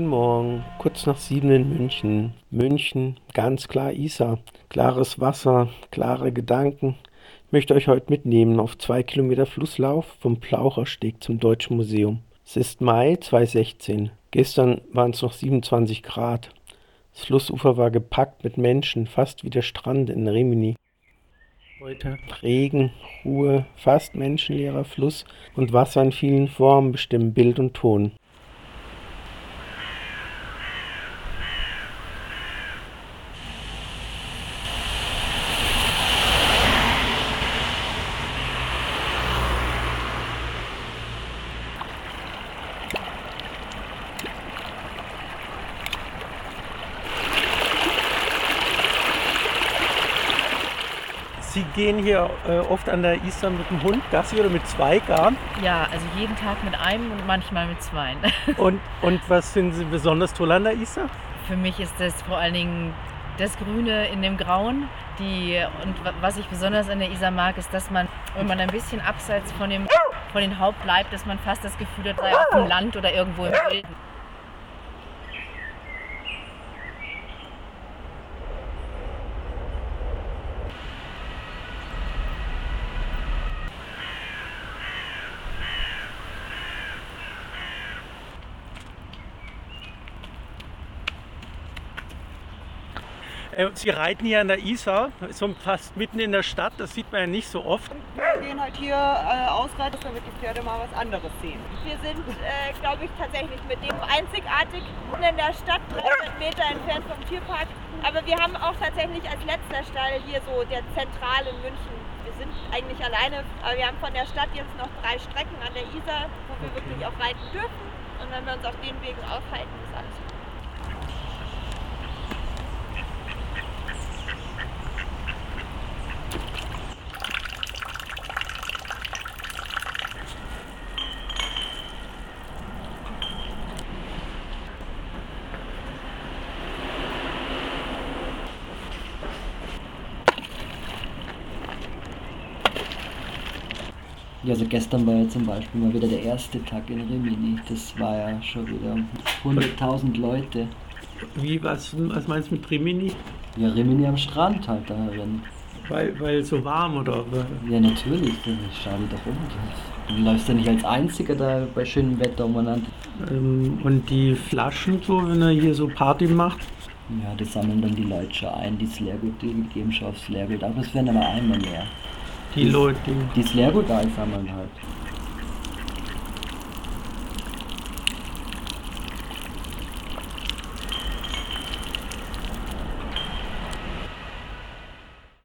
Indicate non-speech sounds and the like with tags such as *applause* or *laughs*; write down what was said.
Guten Morgen, kurz nach sieben in München. München, ganz klar Isar. Klares Wasser, klare Gedanken. Ich möchte euch heute mitnehmen auf zwei Kilometer Flusslauf vom Plauchersteg zum Deutschen Museum. Es ist Mai 2016. Gestern waren es noch 27 Grad. Das Flussufer war gepackt mit Menschen, fast wie der Strand in Rimini. Heute Regen, Ruhe, fast menschenleerer Fluss und Wasser in vielen Formen bestimmen Bild und Ton. Sie gehen hier äh, oft an der Isar mit dem Hund Gassi oder mit zwei gar. Ja, also jeden Tag mit einem und manchmal mit zweien. *laughs* Und, und was finden Sie besonders toll an der Isar? Für mich ist das vor allen Dingen das Grüne in dem Grauen. Die, und wa- was ich besonders an der Isar mag, ist, dass man, wenn man ein bisschen abseits von dem, von den Haupt bleibt, dass man fast das Gefühl hat, sei auf dem Land oder irgendwo im Wilden. Sie reiten hier an der Isar, so fast mitten in der Stadt, das sieht man ja nicht so oft. Wir gehen halt hier äh, ausreiten, damit die Pferde mal was anderes sehen. Wir sind, äh, glaube ich, tatsächlich mit dem einzigartig in der Stadt, 300 Meter entfernt vom Tierpark. Aber wir haben auch tatsächlich als letzter Stall hier so der Zentral in München. Wir sind eigentlich alleine, aber wir haben von der Stadt jetzt noch drei Strecken an der Isar, wo wir wirklich auch reiten dürfen. Und wenn wir uns auf den Wegen aufhalten, ist alles gut. Ja, also gestern war ja zum Beispiel mal wieder der erste Tag in Rimini. Das war ja schon wieder 100.000 Leute. Wie, was, was meinst du mit Rimini? Ja, Rimini am Strand halt darin. Weil, weil so warm oder? Ja, natürlich. Schau dir doch um. Du läufst ja nicht als Einziger da bei schönem Wetter umeinander. Ähm, und die Flaschen so, wenn er hier so Party macht? Ja, das sammeln dann die Leute schon ein. Die ist Leergut, die geben schon aufs Leergut. Aber es werden aber einmal mehr. Die Leute, die ist Leergut einsammeln halt.